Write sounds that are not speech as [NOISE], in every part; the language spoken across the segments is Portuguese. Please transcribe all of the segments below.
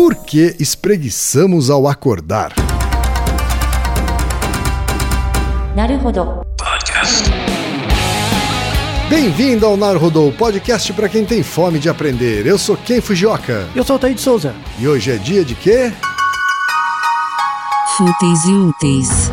Por que espreguiçamos ao acordar? Naruhodo. Bem-vindo ao Naruhodô, podcast para quem tem fome de aprender. Eu sou Ken Fujioka. Eu sou o Taí de Souza. E hoje é dia de quê? Fúteis e úteis.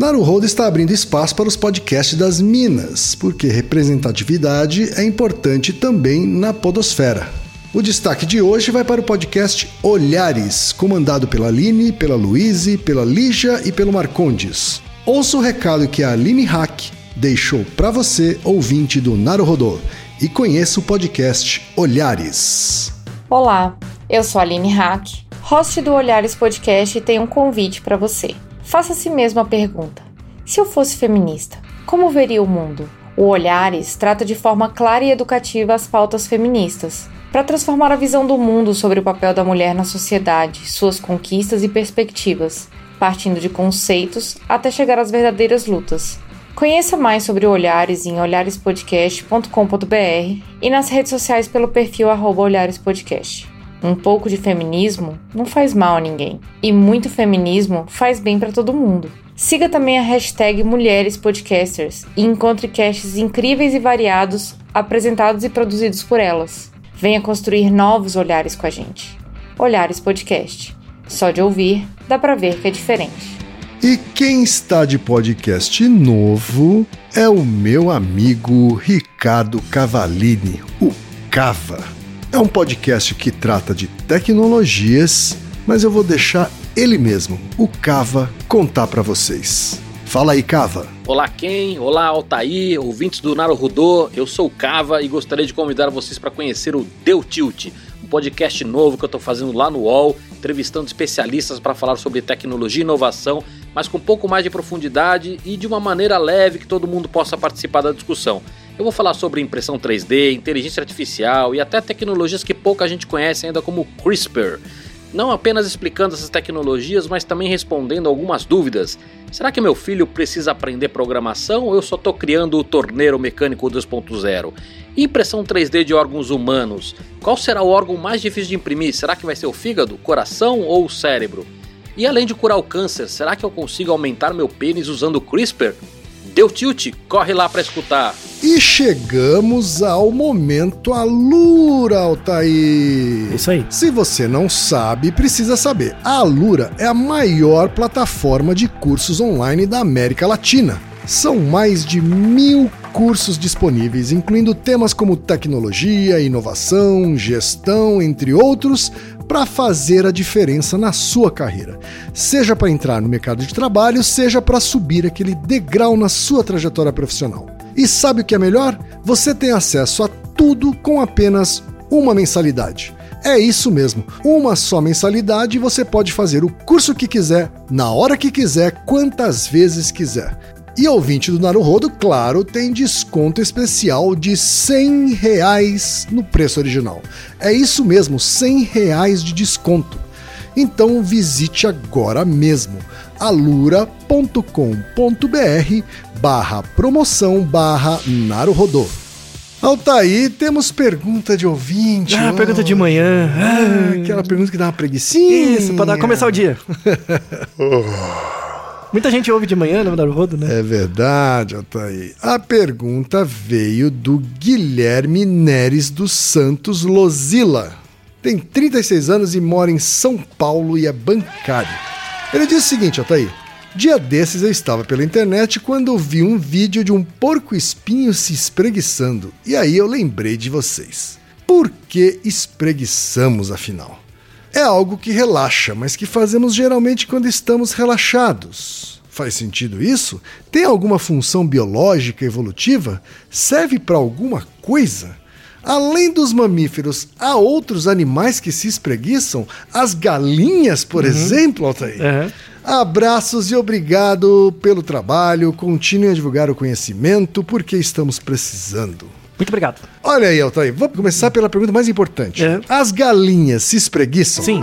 Naruhodo está abrindo espaço para os podcasts das Minas, porque representatividade é importante também na podosfera. O destaque de hoje vai para o podcast Olhares, comandado pela Aline, pela Luíse, pela Lígia e pelo Marcondes. Ouça o recado que a Aline Hack deixou para você, ouvinte do Naruhodô, e conheça o podcast Olhares. Olá, eu sou a Aline Hack, host do Olhares Podcast e tenho um convite para você. Faça a si mesmo a pergunta: se eu fosse feminista, como veria o mundo? O Olhares trata de forma clara e educativa as pautas feministas, para transformar a visão do mundo sobre o papel da mulher na sociedade, suas conquistas e perspectivas, partindo de conceitos até chegar às verdadeiras lutas. Conheça mais sobre o Olhares em olharespodcast.com.br e nas redes sociais pelo perfil arroba olharespodcast. Um pouco de feminismo não faz mal a ninguém. E muito feminismo faz bem para todo mundo. Siga também a hashtag Mulheres Podcasters e encontre casts incríveis e variados apresentados e produzidos por elas. Venha construir novos olhares com a gente. Olhares Podcast. Só de ouvir, dá pra ver que é diferente. E quem está de podcast novo é o meu amigo Ricardo Cavalini, o Cava. É um podcast que trata de tecnologias, mas eu vou deixar ele mesmo, o Cava, contar para vocês. Fala aí, Cava. Olá, Ken. Olá, Altair, ouvintes do Naruhodô. Eu sou o Cava e gostaria de convidar vocês para conhecer o Deu Tilt, um podcast novo que eu estou fazendo lá no UOL, entrevistando especialistas para falar sobre tecnologia e inovação, mas com um pouco mais de profundidade e de uma maneira leve que todo mundo possa participar da discussão. Eu vou falar sobre impressão 3D, inteligência artificial e até tecnologias que pouca gente conhece ainda como CRISPR. Não apenas explicando essas tecnologias, mas também respondendo algumas dúvidas. Será que meu filho precisa aprender programação ou eu só estou criando o torneiro mecânico 2.0? E impressão 3D de órgãos humanos? Qual será o órgão mais difícil de imprimir? Será que vai ser o fígado, coração ou o cérebro? E além de curar o câncer, será que eu consigo aumentar meu pênis usando CRISPR? Deu tilt? Corre lá para escutar. E chegamos ao momento Alura, Altair. Isso aí. Se você não sabe, precisa saber. A Alura é a maior plataforma de cursos online da América Latina. São mais de mil cursos disponíveis, incluindo temas como tecnologia, inovação, gestão, entre outros, para fazer a diferença na sua carreira. Seja para entrar no mercado de trabalho, seja para subir aquele degrau na sua trajetória profissional. E sabe o que é melhor? Você tem acesso a tudo com apenas uma mensalidade. É isso mesmo, uma só mensalidade e você pode fazer o curso que quiser, na hora que quiser, quantas vezes quiser. E ouvinte do Naruhodo, claro, tem desconto especial de 100 reais no preço original. É isso mesmo, 100 reais de desconto. Então visite agora mesmo alura.com.br barra promoção barra Naruhodô. Altaí, temos pergunta de ouvinte. Ah, pergunta de manhã. Ah, aquela pergunta que dá uma preguicinha. Isso, pra dar, começar o dia. [LAUGHS] Muita gente ouve de manhã no Naruhodo, né? É verdade, Altaí. A pergunta veio do Guilherme Neres dos Santos Lozila. Tem 36 anos e mora em São Paulo e é bancário. Ele diz o seguinte, Altaí. Dia desses eu estava pela internet quando vi um vídeo de um porco-espinho se espreguiçando. E aí eu lembrei de vocês. Por que espreguiçamos, afinal? É algo que relaxa, mas que fazemos geralmente quando estamos relaxados. Faz sentido isso? Tem alguma função biológica evolutiva? Serve para alguma coisa? Além dos mamíferos, há outros animais que se espreguiçam? As galinhas, por exemplo, Altair? Aham. Abraços e obrigado pelo trabalho. Continuem a divulgar o conhecimento porque estamos precisando. Muito obrigado. Olha aí, Altair, vamos começar pela pergunta mais importante. É. As galinhas se espreguiçam? Sim.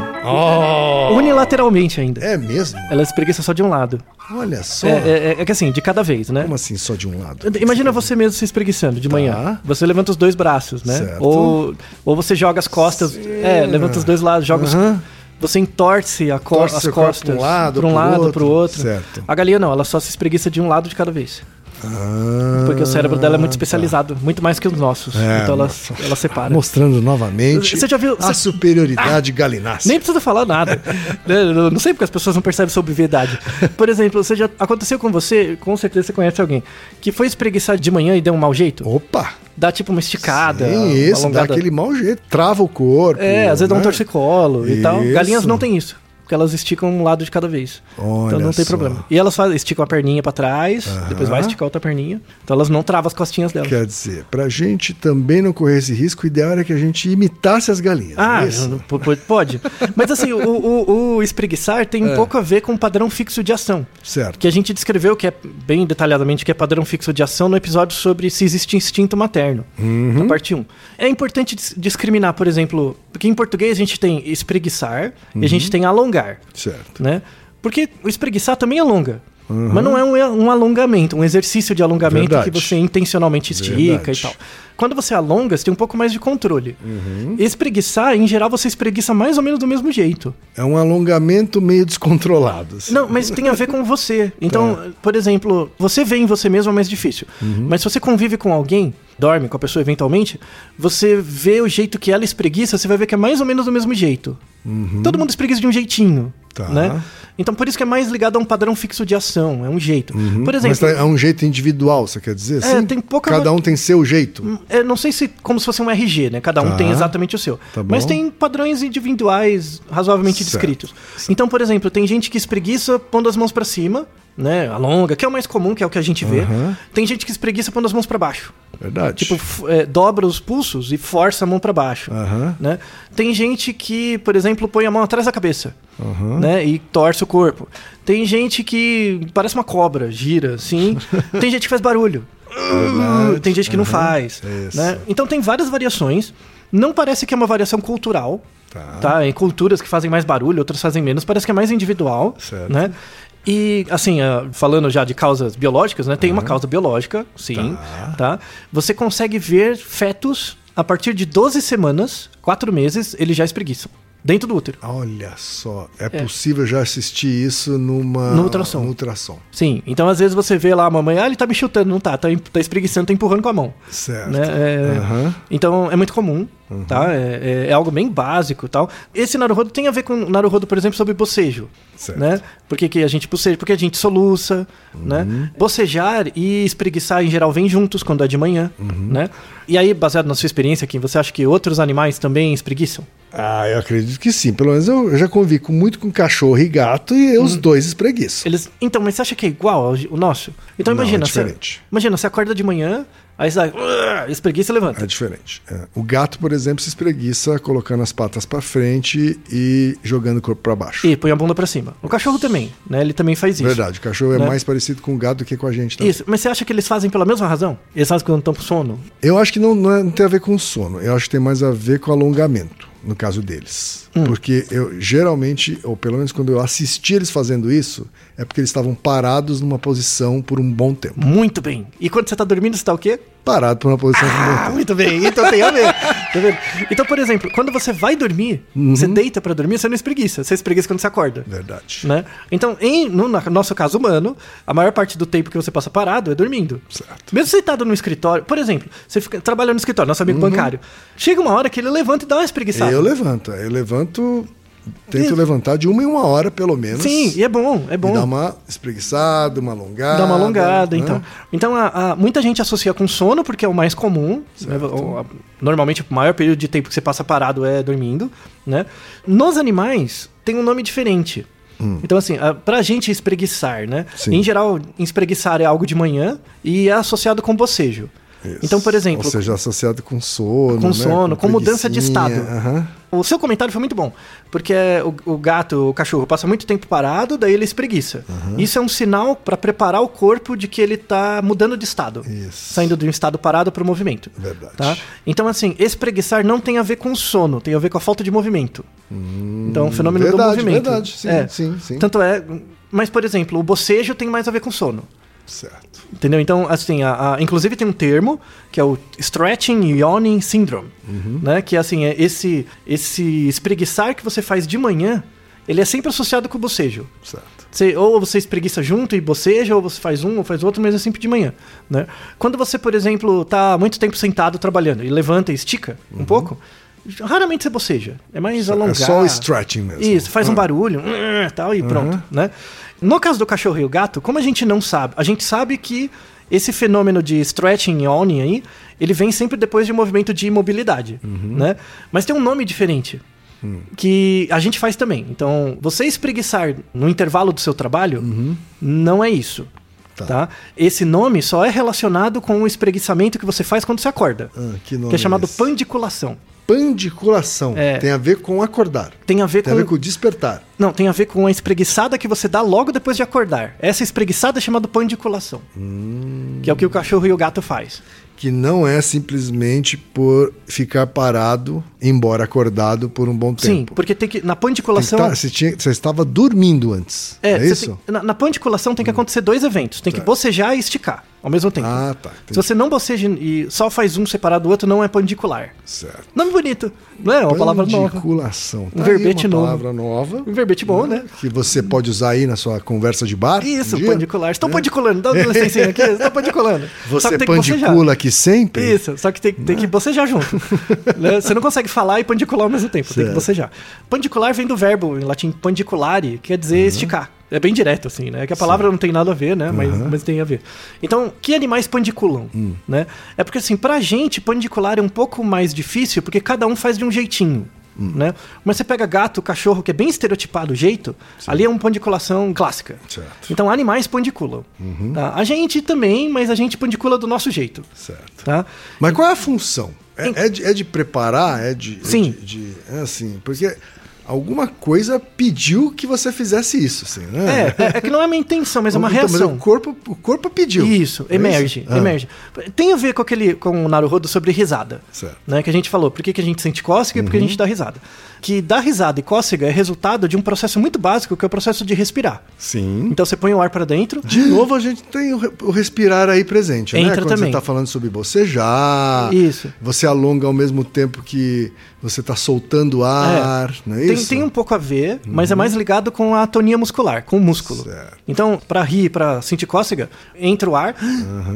Unilateralmente ainda. É mesmo? Ela espreguiça só de um lado. Olha só. É, é- é que assim, de cada vez, né? Como assim só de um lado? Imagina você mesmo se espreguiçando de manhã. Tá. Você levanta os dois braços, né? Certo. Ou, ou você joga as costas. É, levanta os dois lados, joga os- Aham. Você entorce a co- Torce as costas pra um lado, pra um pro lado, outro. pro outro. A galinha não, ela só se espreguiça de um lado de cada vez. Ah, Porque o cérebro dela é muito especializado, muito mais que os nossos. É, então ela, ela separa. Mostrando novamente Você já viu- a você- superioridade [LAUGHS] galinácea. Nem precisa falar nada. [LAUGHS] Né, eu não sei porque as pessoas não percebem sobre obviedade. Por exemplo, você já aconteceu com você, com certeza você conhece alguém, que foi espreguiçar de manhã e deu um mau jeito? Opa! Dá tipo uma esticada, Sim, isso, dá aquele mau jeito. Trava o corpo. É, às vezes dá um né? torcicolo e tal. Isso. Galinhas não tem isso. Porque elas esticam um lado de cada vez. Olha então não tem só. problema. E elas fazem, esticam a perninha pra trás, depois vai esticar outra perninha. Então elas não travam as costinhas delas. Quer dizer, pra gente também não correr esse risco, o ideal era que a gente imitasse as galinhas. Ah, é p- pode. Mas assim, o, o, o espreguiçar tem um pouco a ver com o padrão fixo de ação. Certo. Que a gente descreveu, que é bem detalhadamente, que é padrão fixo de ação no episódio sobre se existe instinto materno, na parte 1. É importante dis- discriminar, por exemplo, porque em português a gente tem espreguiçar e a gente tem alongar, Certo. né? Porque o espreguiçar também alonga. Mas não é um, um alongamento, um exercício de alongamento Verdade. que você intencionalmente estica Verdade. e tal. Quando você alonga, você tem um pouco mais de controle. Uhum. Espreguiçar, em geral, você espreguiça mais ou menos do mesmo jeito. É um alongamento meio descontrolado. assim. Não, mas tem a ver com você. Então, [LAUGHS] por exemplo, você vê em você mesmo é mais difícil. Mas se você convive com alguém, dorme com a pessoa eventualmente, você vê o jeito que ela espreguiça, você vai ver que é mais ou menos do mesmo jeito. Todo mundo espreguiça de um jeitinho. Tá. Né? Então, por isso que é mais ligado a um padrão fixo de ação, é um jeito. Por Mas exemplo, tá- é um jeito individual, você quer dizer? É, assim? tem pouca- Cada um tem seu jeito. É, não sei se como se fosse um RG, né? Cada um Tá. tem exatamente o seu. Tá. Mas tem padrões individuais razoavelmente Certo. descritos. Então, por exemplo, tem gente que espreguiça pondo as mãos pra cima, né? Alonga, que é o mais comum, que é o que a gente vê. Aham. Tem gente que espreguiça pondo as mãos pra baixo. Verdade. Tipo, é, dobra os pulsos e força a mão pra baixo. Aham. Né? Tem gente que, por exemplo, põe a mão atrás da cabeça Aham. né? e torce o corpo. Tem gente que parece uma cobra, gira assim. [LAUGHS] tem gente que faz barulho. Verdade. Tem gente que não faz. Isso. Né? Então tem várias variações. Não parece que é uma variação cultural. Tá. Tá. Em culturas que fazem mais barulho, outras fazem menos. Parece que é mais individual. Certo. Né? E, assim, ah, falando já de causas biológicas, né? Tem uma causa biológica, sim. Tá. Você consegue ver fetos a partir de 12 semanas, 4 meses, eles já espreguiçam. Dentro do útero. Olha só, é, possível já assistir isso numa No ultrassom. no ultrassom. Sim, então às vezes você vê lá a mamãe, ah, ele tá me chutando, não tá, tá, tá espreguiçando, tá empurrando com a mão. Certo. Né? É, Aham. Então é muito comum, tá? É, é- é algo bem básico e tal. Esse Naruhodo tem a ver com o Naruhodo, por exemplo, sobre bocejo. Certo. Né? Por que, que a gente boceja? Porque a gente soluça, né? Bocejar e espreguiçar em geral vêm juntos quando é de manhã, né? E aí, baseado na sua experiência aqui, você acha que outros animais também espreguiçam? Ah, eu acredito que sim. Pelo menos eu, eu já convivi muito com cachorro e gato e os dois espreguiçam. Eles, então, mas você acha que é igual ao o nosso? Então Não, imagina, é você, diferente. imagina, você acorda de manhã, Aí você vai, espreguiça e levanta. É diferente. É. O gato, por exemplo, se espreguiça colocando as patas para frente e jogando o corpo para baixo. E põe a bunda para cima. O cachorro também, né? Ele também faz isso. Verdade, o cachorro é Né? mais parecido com o gato do que com a gente. Também. Isso, mas você acha que eles fazem pela mesma razão? Eles fazem quando estão com sono? Eu acho que não, não, é- não tem a ver com sono. Eu acho que tem mais a ver com alongamento, no caso deles. Hum. Porque eu geralmente, ou pelo menos quando eu assisti eles fazendo isso, é porque eles estavam parados numa posição por um bom tempo. Muito bem. E quando você tá dormindo, você tá o quê? Parado por uma posição por um bom Ah, tempo. muito bem. Então tem a ver. Tá vendo? Então, por exemplo, quando você vai dormir, Uhum. você deita pra dormir, você não espreguiça. Você espreguiça quando você acorda. Verdade. Né? Então, em, no nosso caso humano, a maior parte do tempo que você passa parado é dormindo. Certo. Mesmo sentado no escritório, por exemplo, você fica trabalhando no escritório, nosso amigo bancário. Chega uma hora que ele levanta e dá uma espreguiçada. Uhum. Eu levanto. Eu levanto, tento levantar de uma em uma hora, pelo menos. Sim, e é bom, é bom. dar uma espreguiçada, uma alongada. Dá uma alongada, né? então. Então, a- a- muita gente associa com sono, porque é o mais comum. né? O- a- Normalmente, o maior período de tempo que você passa parado é dormindo, né? Nos animais, tem um nome diferente. Então, assim, a- pra gente espreguiçar, né? Hum. Sim. Em geral, espreguiçar é algo de manhã e é associado com bocejo. Isso. Então, por exemplo, Ou seja, associado com sono. com né? sono, com mudança de estado. aham. O seu comentário foi muito bom, porque o, o gato, o cachorro, passa muito tempo parado, daí ele espreguiça. Isso é um sinal para preparar o corpo de que ele tá mudando de estado. Isso. Saindo de um estado parado para o movimento. Verdade. Tá? Então, assim, espreguiçar não tem a ver com sono, tem a ver com a falta de movimento. então, é um fenômeno do verdade, movimento. verdade. Sim, É. sim, sim. Tanto é. Mas, por exemplo, o bocejo tem mais a ver com sono. Certo. Entendeu? Então, assim, a, a- inclusive tem um termo que é o Stretching Yawning Syndrome, Uhum. né? Que assim, é esse, esse espreguiçar que você faz de manhã, ele é sempre associado com o bocejo. Certo. Você, ou você espreguiça junto e boceja, ou você faz um ou faz outro, mas é sempre de manhã, né? Quando você, por exemplo, tá muito tempo sentado trabalhando e levanta e estica um pouco, raramente você boceja. É mais alongar. Uhum. É só o stretching mesmo. Isso, faz um Ah. barulho, "Hum", tal, e pronto, né? No caso do cachorro e o gato, como a gente não sabe, a gente sabe que esse fenômeno de stretching yawning aí, ele vem sempre depois de um movimento de imobilidade, Uhum. né? Mas tem um nome diferente. Hum. Que a gente faz também. Então, você espreguiçar no intervalo do seu trabalho não é isso. Uhum. Tá. Tá. Esse nome só é relacionado com o espreguiçamento que você faz quando você acorda. Ah, que que é chamado esse? pandiculação. Pandiculação. É. Tem a ver com acordar. Tem a ver Tem com. a ver com despertar. Não, tem a ver com a espreguiçada que você dá logo depois de acordar. Essa espreguiçada é chamada pandiculação. Hum. Que é o que o cachorro e o gato faz. Que não é simplesmente por ficar parado, embora acordado por um bom Sim, tempo. porque tem que. Na Tem que pandiculação. tá- você, tinha- você estava dormindo antes. É, É, isso? Hum. tem- na, na pandiculação tem que acontecer dois eventos. Tem que bocejar e esticar ao mesmo tempo. Ah, tá. Se entendi. você não boceja e só faz um separado do outro, não é pandicular. Certo. Nome bonito. Não é? Uma palavra nova. Pandiculação. Um Tá aí verbete uma novo. palavra nova. Um verbete bom, né? Que você pode usar aí na sua conversa de bar. Isso, um pandicular. Estão pandiculando. Dá uma licencinha aqui. Estão pandiculando. [LAUGHS] Você pandicula aqui sempre? Isso, só que tem, tem que bocejar junto. [LAUGHS] Né? Você não consegue falar e pandicular ao mesmo tempo, tem que Certo. bocejar. Pandicular vem do verbo em latim pandiculare, que quer dizer Uhum. esticar. É bem direto, assim, né? Que a palavra não tem nada a ver, né? Mas, Uhum. mas tem a ver. Então, que animais pandiculam? Hum. Né? É porque, assim, pra gente, pandicular é um pouco mais difícil, porque cada um faz de um jeitinho. Hum. Né? Mas você pega gato, cachorro, que é bem estereotipado o jeito, ali é uma pandiculação clássica. Certo. Então, animais pandiculam. tá? A gente também, mas a gente pandicula do nosso jeito. Certo. Tá? Mas qual é a função? É, é de, é de preparar? É de. é Sim. de- de- é assim, porque alguma coisa pediu que você fizesse isso, assim, né? É, é, é que não é uma intenção, mas é uma Então, reação. o, corpo, o corpo pediu. Isso, É emerge, isso? Ah, emerge. Tem a ver com aquele com o Naruhodo sobre risada. Certo. Uhum. Né, que a gente falou, por que, que a gente sente cócega e por que a gente dá risada. Que dar risada e cócega é resultado de um processo muito básico, que é o processo de respirar. Sim. Então você põe o ar para dentro. De novo, a gente tem o, re- o respirar aí presente, né? Entra Quando também. você está falando sobre bocejar, Isso. você alonga ao mesmo tempo que você está soltando ar, não é tem, isso? tem um pouco a ver, mas é mais ligado com a atonia muscular, com o músculo. Certo. Então, para rir, para sentir cócega, entra o ar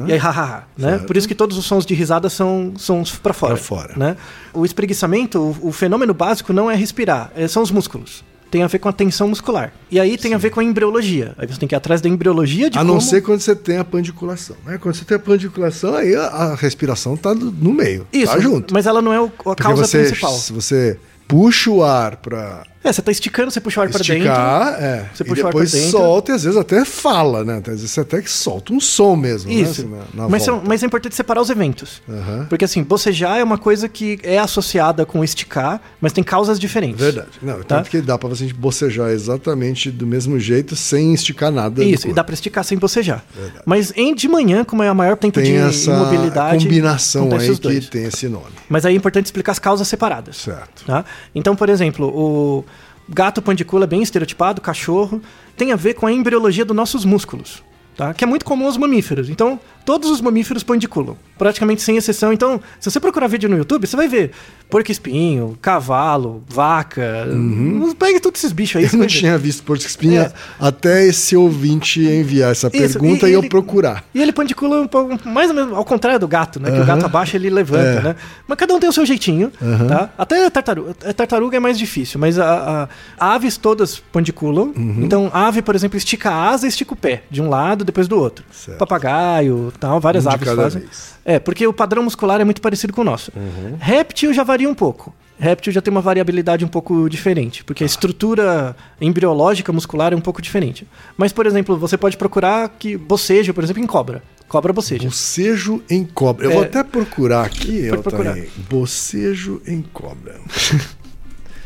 e aí hahaha, né? Por isso que todos os sons de risada são são para fora, Pra fora. né? O espreguiçamento, o, o fenômeno básico não é respirar, é- são os músculos. Tem a ver com a tensão muscular. E aí tem a ver com a embriologia. Aí você tem que ir atrás da embriologia de A não como... ser quando você tem a pandiculação. Né? Quando você tem a pandiculação, aí a, a respiração está no meio. Isso, tá junto. mas ela não é o- a Porque causa você, principal. se você puxa o ar pra É, você tá esticando, você puxa o ar pra dentro. esticar, é, Você e puxa o ar depois pra dentro. solta e às vezes até fala, né? Às vezes você até que solta um som mesmo, Isso. né? assim, na- na mas, são- volta. mas é importante separar os eventos. Aham. Porque assim, bocejar é uma coisa que é associada com esticar, mas tem causas diferentes. Verdade. Não, Tá? tanto que dá pra você bocejar exatamente do mesmo jeito, sem esticar nada. Isso, e dá pra esticar sem bocejar. Mas em, de manhã, como é o maior tempo Tem de essa imobilidade. combinação aí que tem esse nome. Mas aí é importante explicar as causas separadas. Certo. Tá? Então, por exemplo, o gato pandicula bem estereotipado, cachorro, tem a ver com a embriologia dos nossos músculos, tá? que é muito comum aos mamíferos. Então, todos os mamíferos pandiculam, praticamente sem exceção. Então, se você procurar vídeo no YouTube, você vai ver porco-espinho, cavalo, vaca, Uhum. pega todos esses bichos aí. [LAUGHS] Eu não vai ver. tinha visto Porto Espinha É. até esse ouvinte enviar essa Isso, pergunta e- e, e eu ele- procurar. E ele pandicula um pouco, mais ou menos ao contrário do gato, né? Que o gato abaixa ele levanta, É. né? Mas cada um tem o seu jeitinho, tá? Até a tartaruga, a tartaruga é mais difícil, mas a, a- aves todas pandiculam. Uhum. Então, ave, por exemplo, estica a asa e estica o pé, de um lado depois do outro. Certo. Papagaio, tal, várias Um aves fazem. vez. É, porque o padrão muscular é muito parecido com o nosso. Uhum. Réptil já varia um pouco. Réptil já tem uma variabilidade um pouco diferente, porque a estrutura embriológica muscular é um pouco diferente. Mas, por exemplo, você pode procurar que bocejo, por exemplo, em cobra. Cobra boceja. Bocejo em cobra. Eu É. vou até procurar aqui, Pode procurar. Bocejo em cobra. [LAUGHS]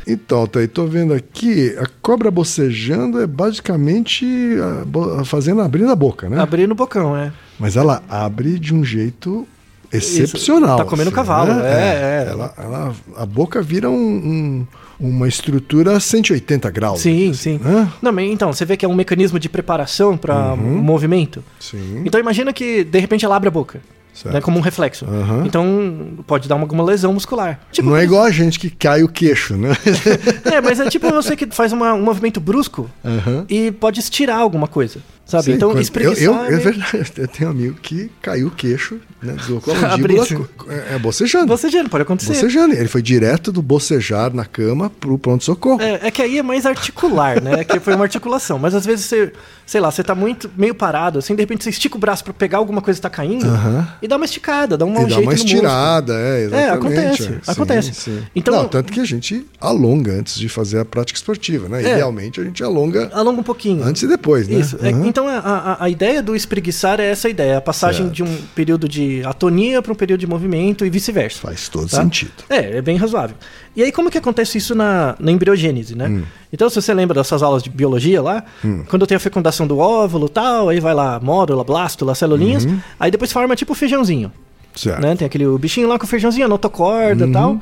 Então, Altair, tô vendo aqui, a cobra bocejando é basicamente a bo- fazendo abrindo a boca, né? Abrir no bocão, é. Mas ela abre de um jeito excepcional. Tá comendo cavalo, é, é. Ela, ela- a boca vira um- um- uma estrutura 180 graus. Sim, assim, sim. né? Não, então, você vê que é um mecanismo de preparação para Uhum. movimento. Sim. Então imagina que de repente ela abre a boca. Certo. Né, como um reflexo. Aham. Então pode dar uma- alguma lesão muscular. Tipo, Não é igual a gente que cai o queixo, né? [LAUGHS] É, mas é tipo você que faz uma- um movimento brusco Aham. e pode estirar alguma coisa. Sabe? Sim, então quando- espreguiçar. eu, eu, é é verdade, eu tenho um amigo que caiu o queixo, né? Deslocou a mandíbula, é, é bocejando. Bocejando, pode acontecer. Bocejando. Ele foi direto do bocejar na cama pro pronto-socorro. É, é que aí é mais articular, né? É que foi uma articulação. Mas às vezes você, sei lá, você tá muito meio parado, assim, de repente você estica o braço pra pegar alguma coisa que tá caindo Aham. e dá uma esticada, dá um E mau dá jeito uma estirada, é, exatamente. acontece, é. Sim, acontece. sim. Então- Não, tanto que a gente alonga antes de fazer a prática esportiva, né? É. Idealmente a gente alonga Alonga um pouquinho. antes e depois, né? Isso. É, Aham. Então a, a, a ideia do espreguiçar é essa ideia, a passagem Certo. de um período de atonia para um período de movimento e vice-versa. Faz todo tá? sentido. É, é bem razoável. E aí, como que acontece isso na, na embriogênese, né? Hum. Então, se você lembra dessas aulas de biologia lá, quando tem a fecundação do óvulo tal, aí vai lá módula, blástula, celulinhas, aí depois forma tipo feijãozinho. Uhum. Certo. Né? Tem aquele bichinho lá com o feijãozinho, notocorda e tal.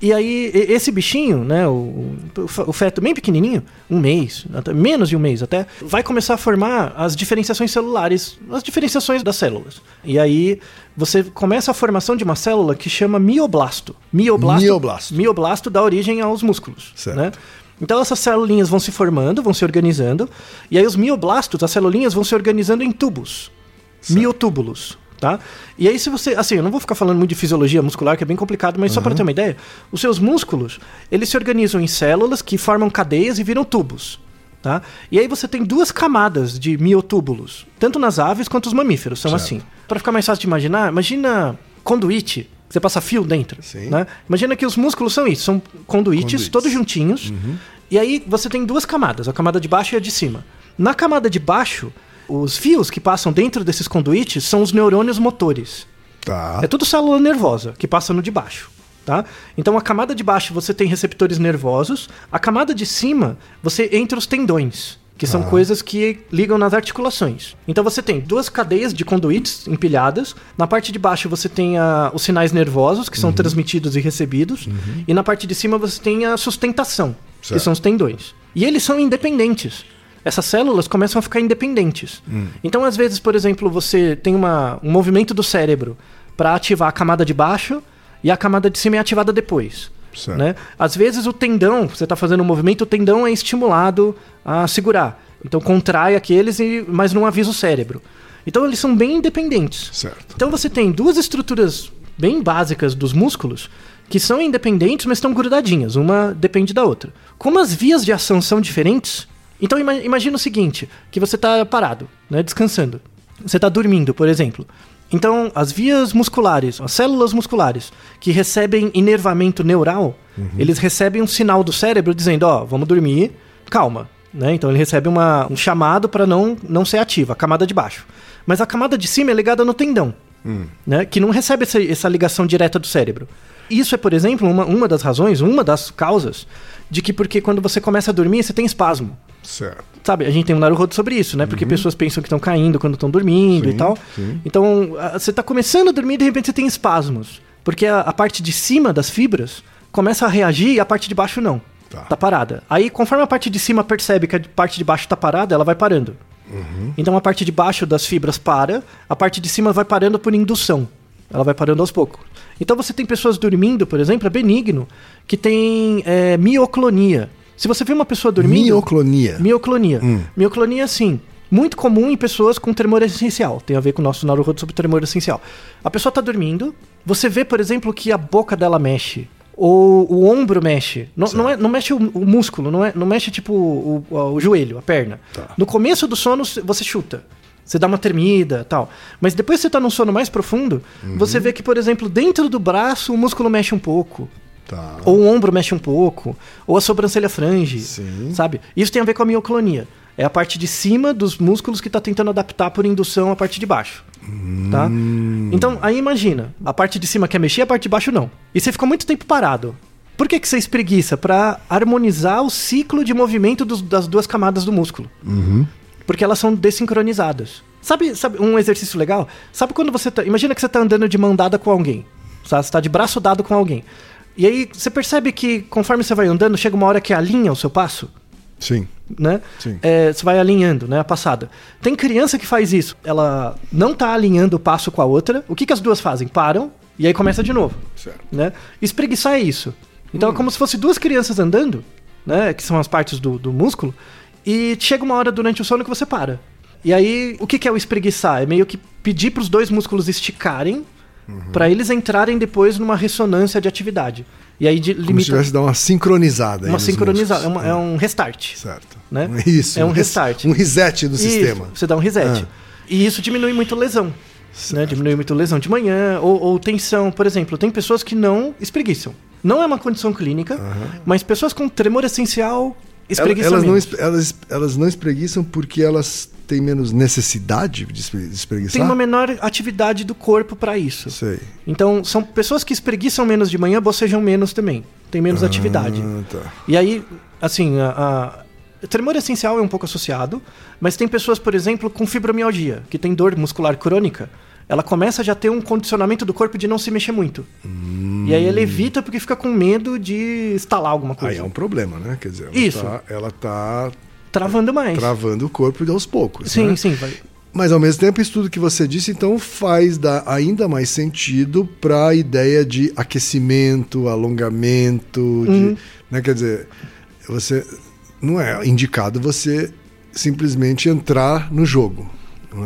E aí, esse bichinho, né, o, o fe- o feto bem pequenininho, um mês, até, menos de um mês até, vai começar a formar as diferenciações celulares, as diferenciações das células. E aí, você começa a formação de uma célula que chama mioblasto. Mioblasto, Mioblasto. mioblasto dá origem aos músculos, Certo. né? Então essas celulinhas vão se formando, vão se organizando, e aí os mioblastos, as celulinhas vão se organizando em tubos, miotúbulos, tá? E aí se você, assim, eu não vou ficar falando muito de fisiologia muscular, que é bem complicado, mas só para ter uma ideia, os seus músculos, eles se organizam em células que formam cadeias e viram tubos. Tá? E aí você tem duas camadas de miotúbulos, tanto nas aves quanto nos mamíferos, são Certo. assim. Para ficar mais fácil de imaginar, imagina conduíte, que você passa fio dentro, Sim. né? Imagina que os músculos são isso, são conduítes, Conduítes. todos juntinhos. E aí você tem duas camadas, a camada de baixo e a de cima. Na camada de baixo, os fios que passam dentro desses conduítes são os neurônios motores. Tá. É tudo célula nervosa que passa no de baixo. Tá? Então a camada de baixo você tem receptores nervosos, a camada de cima você entra os tendões, que são coisas que ligam nas articulações. Então você tem duas cadeias de conduítes empilhadas. Na parte de baixo você tem a- os sinais nervosos, que são transmitidos e recebidos. E na parte de cima você tem a sustentação, que Certo. são os tendões. E eles são independentes. Essas células começam a ficar independentes. Então, às vezes, por exemplo, você tem uma, um movimento do cérebro para ativar a camada de baixo e a camada de cima é ativada depois. Certo. Né? Às vezes o tendão, você está fazendo um movimento, o tendão é estimulado a segurar. Então contrai aqueles, e, mas não avisa o cérebro. Então eles são bem independentes. Certo. Então você tem duas estruturas bem básicas dos músculos que são independentes, mas estão grudadinhas. Uma depende da outra. Como as vias de ação são diferentes, então ima- imagina o seguinte, que você está parado, né, descansando. Você está dormindo, por exemplo. Então, as vias musculares, as células musculares que recebem inervamento neural, eles recebem um sinal do cérebro dizendo, ó, vamos dormir, calma. Né? Então ele recebe uma- um chamado para não, não ser ativa, a camada de baixo. Mas a camada de cima é ligada no tendão, né? que não recebe essa, essa ligação direta do cérebro. Isso é, por exemplo, uma, uma das razões, uma das causas de que porque quando você começa a dormir, você tem espasmo. Certo. Sabe, a gente tem um Naruhodo sobre isso, né? Porque pessoas pensam que estão caindo quando estão dormindo Uhum. Sim, e tal. sim. Então, você tá começando a dormir e de repente você tem espasmos. Porque a, a parte de cima das fibras começa a reagir e a parte de baixo não. Tá. Tá. parada. Aí, conforme a parte de cima percebe que a parte de baixo tá parada, ela vai parando. Uhum. Então, a parte de baixo das fibras para, a parte de cima vai parando por indução. Ela vai parando aos poucos. Então, você tem pessoas dormindo, por exemplo, é benigno, que tem é, mioclonia. Se você vê uma pessoa dormindo... Mioclonia. Mioclonia. Hum. Mioclonia, assim, muito comum em pessoas com tremor essencial. Tem a ver com o nosso Naruhodo sobre tremor essencial. A pessoa tá dormindo, você vê, por exemplo, que a boca dela mexe. Ou o ombro mexe. Não, não, é- não mexe o, o músculo, não, é, não mexe tipo o, o- o joelho, a perna. Tá. No começo do sono, você chuta. Você dá uma tremida tal. Mas depois que você tá num sono mais profundo, Uhum. você vê que, por exemplo, dentro do braço o músculo mexe um pouco. Tá. Ou o ombro mexe um pouco, ou a sobrancelha frange, Sim. sabe? Isso tem a ver com a mioclonia. É a parte de cima dos músculos que está tentando adaptar por indução a parte de baixo, tá? Então, aí imagina, a parte de cima quer mexer, a parte de baixo não. E você ficou muito tempo parado. Por que, que você espreguiça? Para harmonizar o ciclo de movimento dos- das duas camadas do músculo. Porque elas são desincronizadas. Sabe, sabe um exercício legal? Sabe quando você tá. Imagina que você tá andando de mão dada com alguém. Sabe? Você tá de braço dado com alguém. E aí você percebe que conforme você vai andando, chega uma hora que alinha o seu passo, Sim. né? Sim. É, você vai alinhando, né? A passada. Tem criança que faz isso. Ela não tá alinhando o passo com a outra. O que, que as duas fazem? Param e aí começa de novo Certo. né? Espreguiçar é isso. Então é como se fosse duas crianças andando, né? Que são as partes do, do músculo. E chega uma hora durante o sono que você para. E aí, o que, que é o espreguiçar? É meio que pedir para os dois músculos esticarem pra eles entrarem depois numa ressonância de atividade. E aí de, Como se limita tivesse dar uma sincronizada. uma sincronizada, é, uma- é um restart. Certo. né? [LAUGHS] Isso. É um res- restart. Um reset do Isso, sistema. Você dá um reset. Ah. E isso diminui muito lesão. Né? Diminui muito lesão de manhã, ou, ou tensão. Por exemplo, tem pessoas que não espreguiçam. Não é uma condição clínica, mas pessoas com tremor essencial espreguiçam Elas não, menos. espe- elas, elas não espreguiçam porque elas têm menos necessidade de espreguiçar? Tem uma menor atividade do corpo para isso. Sei. Então, são pessoas que espreguiçam menos de manhã, bocejam menos também. Tem menos atividade. Ah, tá. E aí, assim, a, a- tremor essencial é um pouco associado, mas tem pessoas, por exemplo, com fibromialgia, que tem dor muscular crônica. Ela começa a já ter um condicionamento do corpo de não se mexer muito. E aí ela evita porque fica com medo de estalar alguma Aí coisa. é um problema, né? Quer dizer, ela Isso. Tá, ela tá Travando mais. travando o corpo de aos poucos. Sim, né? sim. Vai. Mas ao mesmo tempo, isso tudo que você disse, então faz dar ainda mais sentido para a ideia de aquecimento, alongamento, de, Uhum. né? Quer dizer, você não é indicado você simplesmente entrar no jogo.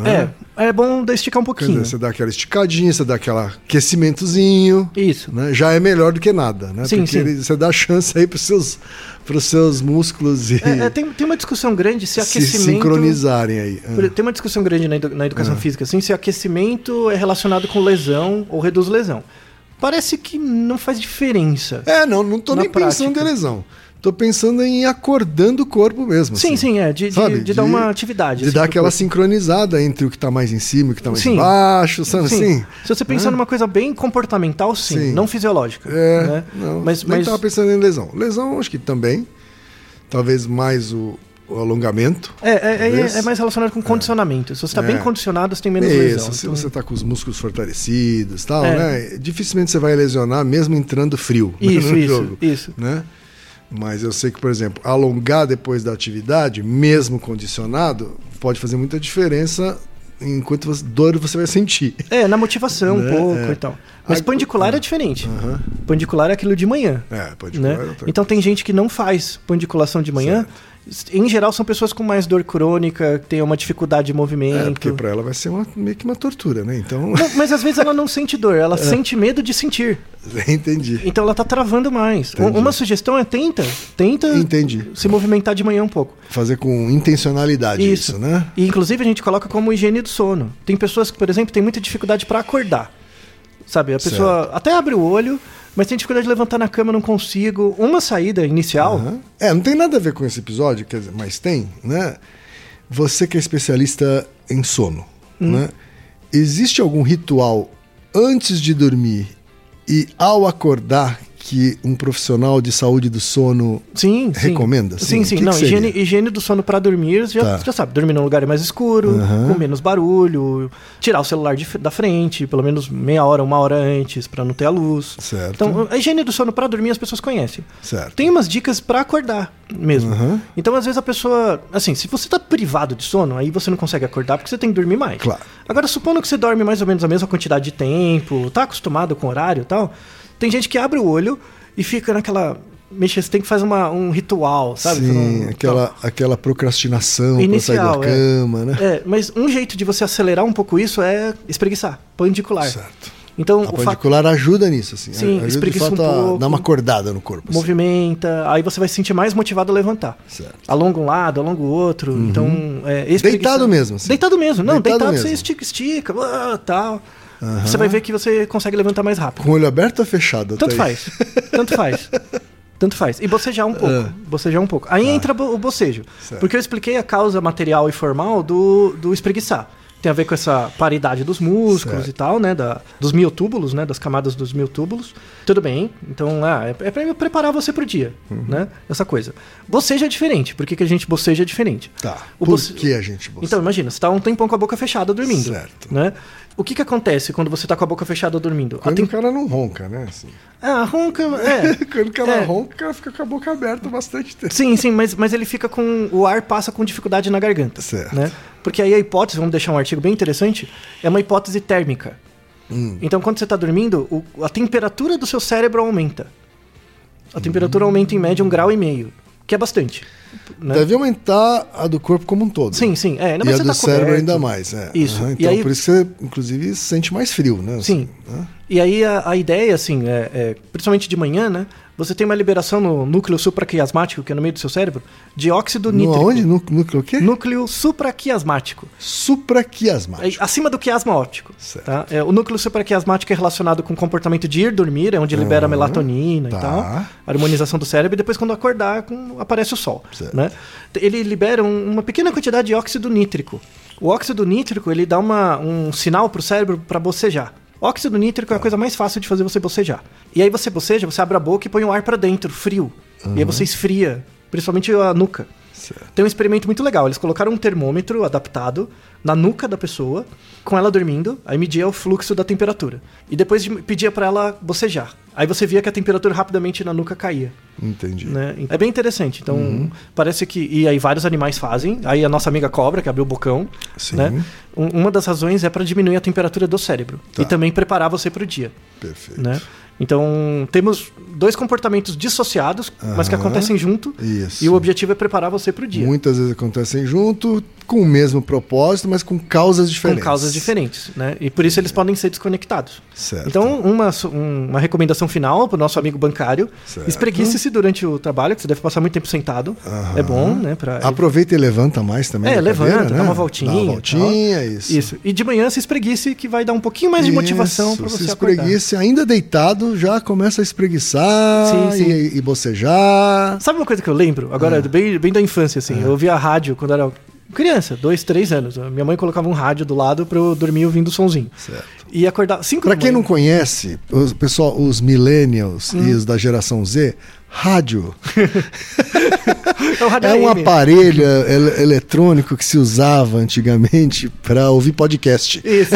É? É, é bom esticar um pouquinho. dizer, você dá aquela esticadinha, você dá aquela aquecimentozinho, Isso. né? Já é melhor do que nada, né? Sim, Porque sim. ele- você dá chance aí para seus, pros seus músculos e É, é, tem, tem uma discussão grande se, se aquecimento. sincronizarem aí. Ah. Tem uma discussão grande na, na educação física, assim, se aquecimento é relacionado com lesão ou reduz lesão. Parece que não faz diferença. É, não, não tô nem pensando prática. em lesão. Tô pensando em ir acordando o corpo mesmo. sim, assim. sim, é. De, de- de dar uma atividade. De assim, dar aquela corpo. sincronizada entre o que tá mais em cima e o que tá mais Sim. embaixo, sabe Sim. assim? Se você pensar numa coisa bem comportamental, sim, Sim. não fisiológica. É, né? não. Mas, nem mas tava pensando em lesão. Lesão, acho que também. Talvez mais o, o alongamento. é, é, é- Talvez. é mais relacionado com condicionamento. Se você está É. bem condicionado, você tem menos Isso, lesão. se Então, você tá com os músculos fortalecidos e tal, É. né? Dificilmente você vai lesionar mesmo entrando frio [LAUGHS] Isso, no isso, jogo. isso. né? Mas eu sei que, por exemplo, alongar depois da atividade, mesmo condicionado, pode fazer muita diferença enquanto você, dor você vai sentir. É, na motivação Né? um pouco É. e tal. Mas Aí- pandicular é diferente. Aham. Pandicular é aquilo de manhã. É, né? falar outra Então tem gente que não faz pandiculação de manhã Em geral, são pessoas com mais dor crônica, que têm uma dificuldade de É, movimento. porque pra ela vai ser uma- meio que uma tortura, né? Então, Não, mas às vezes ela não sente dor, [LAUGHS] É. ela sente medo de sentir. [LAUGHS] entendi. Então ela tá travando mais. Entendi. Uma sugestão é tenta, tenta Entendi. se movimentar de manhã um pouco. Fazer com intencionalidade isso, Isso. né? E inclusive a gente coloca como higiene do sono. Tem pessoas que, por exemplo, têm muita dificuldade para acordar. Sabe, a pessoa até abre o olho, mas tem dificuldade de levantar na cama, não consigo. Uma saída inicial, Aham. É, não tem nada a ver com esse episódio, quer dizer, mas tem, né? Você que é especialista em sono, Hum. né? Existe algum ritual antes de dormir e ao acordar que um profissional de saúde do sono sim, sim. recomenda? Sim, O sim. que não, que higiene, higiene do sono para dormir, já, Tá. já sabe, dormir num lugar mais escuro, Aham. com menos barulho, tirar o celular de da frente, pelo menos meia hora, uma hora antes, para não ter a luz. Certo. Então, a higiene do sono para dormir as pessoas conhecem. Certo. Tem umas dicas para acordar mesmo. Aham. Então, às vezes a pessoa, assim, se você tá privado de sono, aí você não consegue acordar porque você tem que dormir mais. Claro. Agora, supondo que você dorme mais ou menos a mesma quantidade de tempo, tá acostumado com o horário e tal, tem gente que abre o olho e fica naquela. Mexa, você tem que fazer uma, um ritual, sabe? Sim, um- aquela, aquela procrastinação para sair da Inicial, é. cama, né? É, mas um jeito de você acelerar um pouco isso é espreguiçar, pandicular. Certo. Então, A o fato pandicular ajuda nisso, assim. Sim, ajuda de espreguiça fato um a pouco. dar uma acordada no corpo. assim. movimenta, aí você vai se sentir mais motivado a levantar. Certo. Alonga um lado, alonga o outro. Então, é, espreguiçar- Deitado mesmo, assim. Deitado mesmo. Não, Deitado deitado, mesmo. você estica, estica, ah, tal. Você vai ver que você consegue levantar mais rápido. Com o olho aberto ou fechado? Tanto Tá faz. Tanto faz. [LAUGHS] Tanto faz. E bocejar um pouco. Ah. Bocejar um pouco. Aí entra bo- o bocejo. Certo. Porque eu expliquei a causa material e formal do, do espreguiçar. Tem a ver com essa paridade dos músculos Certo. e tal, né? Da, dos miotúbulos, né? Das camadas dos miotúbulos. Tudo bem. Então, ah, é, é pra preparar você pro dia, Uhum. né? Essa coisa. Boceja é diferente. Por que, que a gente boceja é diferente? Tá. O Por boce- que a gente boceja? Então, imagina, você tá um tempão com a boca fechada dormindo. Certo. Né? O que que acontece quando você tá com a boca fechada dormindo? Quando tem- o cara não ronca, né? Assim. Ah, ronca. É. [LAUGHS] Quando o cara É. ronca, o cara fica com a boca aberta bastante tempo. Sim, sim, mas, mas ele fica com. O ar passa com dificuldade na garganta. Certo. Né? Porque aí a hipótese, vamos deixar um artigo bem interessante, é uma hipótese térmica. Hum. Então, quando você está dormindo, o- a temperatura do seu cérebro aumenta. A temperatura aumenta em média um grau e meio, que é bastante. Né? Deve aumentar a do corpo como um todo. Sim, sim. É, não, e mas a você do tá cérebro coberto. ainda mais. É. Isso. E Então, aí- por isso que você, inclusive, sente mais frio, né? Sim. Assim, né? E aí a, a ideia, assim, é, é, principalmente de manhã, né? Você tem uma liberação no núcleo supraquiasmático, que é no meio do seu cérebro, de óxido No nítrico. aonde? No, núcleo o quê? Núcleo supraquiasmático. Supraquiasmático. É acima do quiasma óptico. Certo. Tá? É, o núcleo supraquiasmático é relacionado com o comportamento de ir dormir, é onde libera a melatonina tá. e tal, a harmonização do cérebro, e depois quando acordar com- aparece o sol. Certo. Né? Ele libera um- uma pequena quantidade de óxido nítrico. O óxido nítrico ele dá uma, um sinal para o cérebro para bocejar. Óxido nítrico é a coisa mais fácil de fazer você bocejar. E aí você boceja, você abre a boca e põe o ar para dentro, frio. E aí você esfria, principalmente a nuca. Certo. Tem um experimento muito legal. Eles colocaram um termômetro adaptado na nuca da pessoa, com ela dormindo, aí media o fluxo da temperatura. E depois de- pedia para ela bocejar. Aí você via que a temperatura rapidamente na nuca caía. Entendi. Né? É bem interessante. Então, Uhum. parece que. E aí vários animais fazem. Aí a nossa amiga cobra, que abriu o bocão. Sim. Né? Um- uma das razões é para diminuir a temperatura do cérebro. Tá. E também preparar você para o dia. Perfeito. Né? Então, temos dois comportamentos dissociados, mas que acontecem junto. Isso. E o objetivo é preparar você para o dia. Muitas vezes acontecem junto, com o mesmo propósito, mas com causas com diferentes. causas diferentes, né? E por isso eles podem ser desconectados. Certo. Então, uma, um- uma recomendação final para o nosso amigo bancário: espreguice-se durante o trabalho, que você deve passar muito tempo sentado. Aham. É bom, né? Pra... Aproveita e levanta mais também. É, levanta, cadeira, dá né? uma voltinha. Dá uma voltinha, isso. Isso. E de manhã se espreguice, que vai dar um pouquinho mais de motivação para se você acordar. espreguice, ainda deitado, já começa a espreguiçar Sim, sim. E, e bocejar. Sabe uma coisa que eu lembro? Agora, Ah. bem, bem da infância, assim. Eu ouvia a rádio quando era criança, dois, três anos. Minha mãe colocava um rádio do lado para eu dormir ouvindo o sonzinho. Certo. E acordar. Cinco Pra da quem não conhece, os, pessoal, os millennials Hum. e os da geração Z, rádio [LAUGHS] É, o rádio é um aparelho ele- eletrônico que se usava antigamente para ouvir podcast. Isso.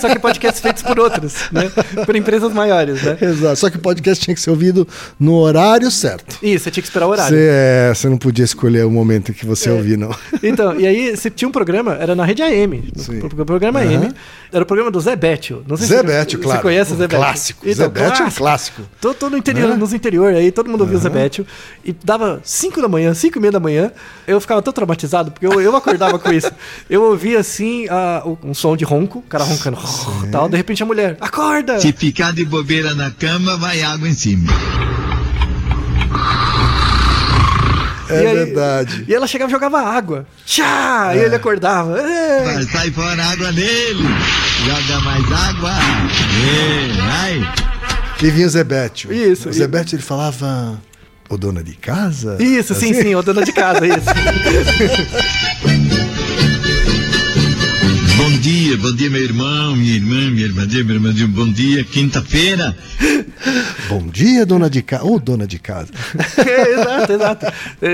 Só que podcasts feitos por outros, né? Por empresas maiores, né? Exato. Só que o podcast tinha que ser ouvido no horário certo. Isso, você tinha que esperar o horário. Você, é, você não podia escolher o momento que você ouvir, não. Então, e aí você tinha um programa, era na rede AM. Sim. pro- programa. AM. Era o programa do Zé Bétio. Não sei Zé se Bétio, você claro. conhece o Zé Bétio. Clássico. Então, Zé Bétio é um clássico. Tô, tô no interior, Né? nos interior aí, todo mundo ouvia o Zé Bétio. E dava 5 da manhã, 5 e meia da manhã. Eu ficava tão traumatizado, porque eu, eu acordava com isso. Eu ouvia assim a- um som de ronco, o cara roncando, tal. De repente a mulher, acorda! Se ficar de bobeira na cama, vai água em cima. É E aí- verdade. E ela chegava e jogava água. Tchá! E ele acordava. Vai, sai fora água nele. Joga mais água. Ei, vai. E vinha o Zebétio. Isso, O e- Zebétio ele falava. Ô dona de casa? Isso, sim, Assim? sim, o dona de casa, isso. [LAUGHS] Bom dia, bom dia, meu irmão, minha irmã, minha irmã, meu irmãozinho. Bom dia, quinta-feira. Bom dia, dona de casa. Ô dona de casa. [LAUGHS] É, exato, exato.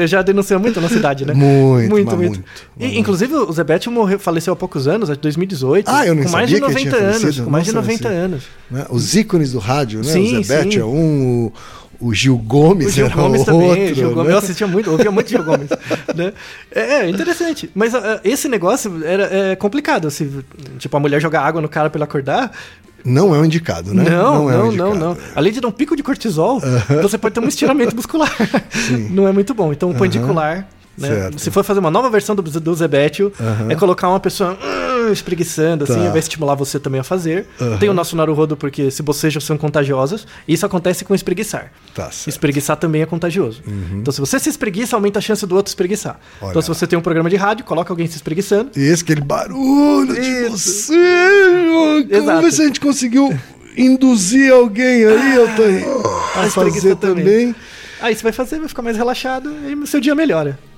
Já denunciou muito na cidade, né? Muito, muito, mas muito. muito, E, inclusive, o Zebete morreu, faleceu há poucos anos, em 2018. Ah, eu não Com mais sabia de que ele 90 tinha anos. falecido. Com mais de Nossa, 90 esse- anos. né? Os ícones do rádio, né? Sim, o Zebete sim. é um, o, o Gil Gomes O Gil Gomes também, Gil Gomes, né? eu assistia muito, ouvia muito Gil Gomes. né? É, é interessante. Mas ah, esse negócio era é complicado. Se, tipo, a mulher jogar água no cara pra ele acordar. Não é um indicado, né? Não, é um não, não, não. Além de dar um pico de cortisol, você pode ter um estiramento muscular. [LAUGHS] Não é muito bom. Então, o pandicular. Né? Se for fazer uma nova versão do, do Zebetio, é colocar uma pessoa hum, espreguiçando, assim, Tá. vai estimular você também a fazer. Tem o nosso Naruhodo, porque se bocejos são contagiosas. Isso acontece com espreguiçar. Tá. Uhum. Espreguiçar também é contagioso. Então, se você se espreguiça, aumenta a chance do outro espreguiçar. Olha então, se você tem um programa de rádio, coloca alguém se espreguiçando. E esse aquele barulho de você. Vamos Exato. ver se a gente conseguiu induzir alguém aí, Altair, a a espreguiça fazer também. também. Aí você vai fazer, vai ficar mais relaxado e seu dia melhora.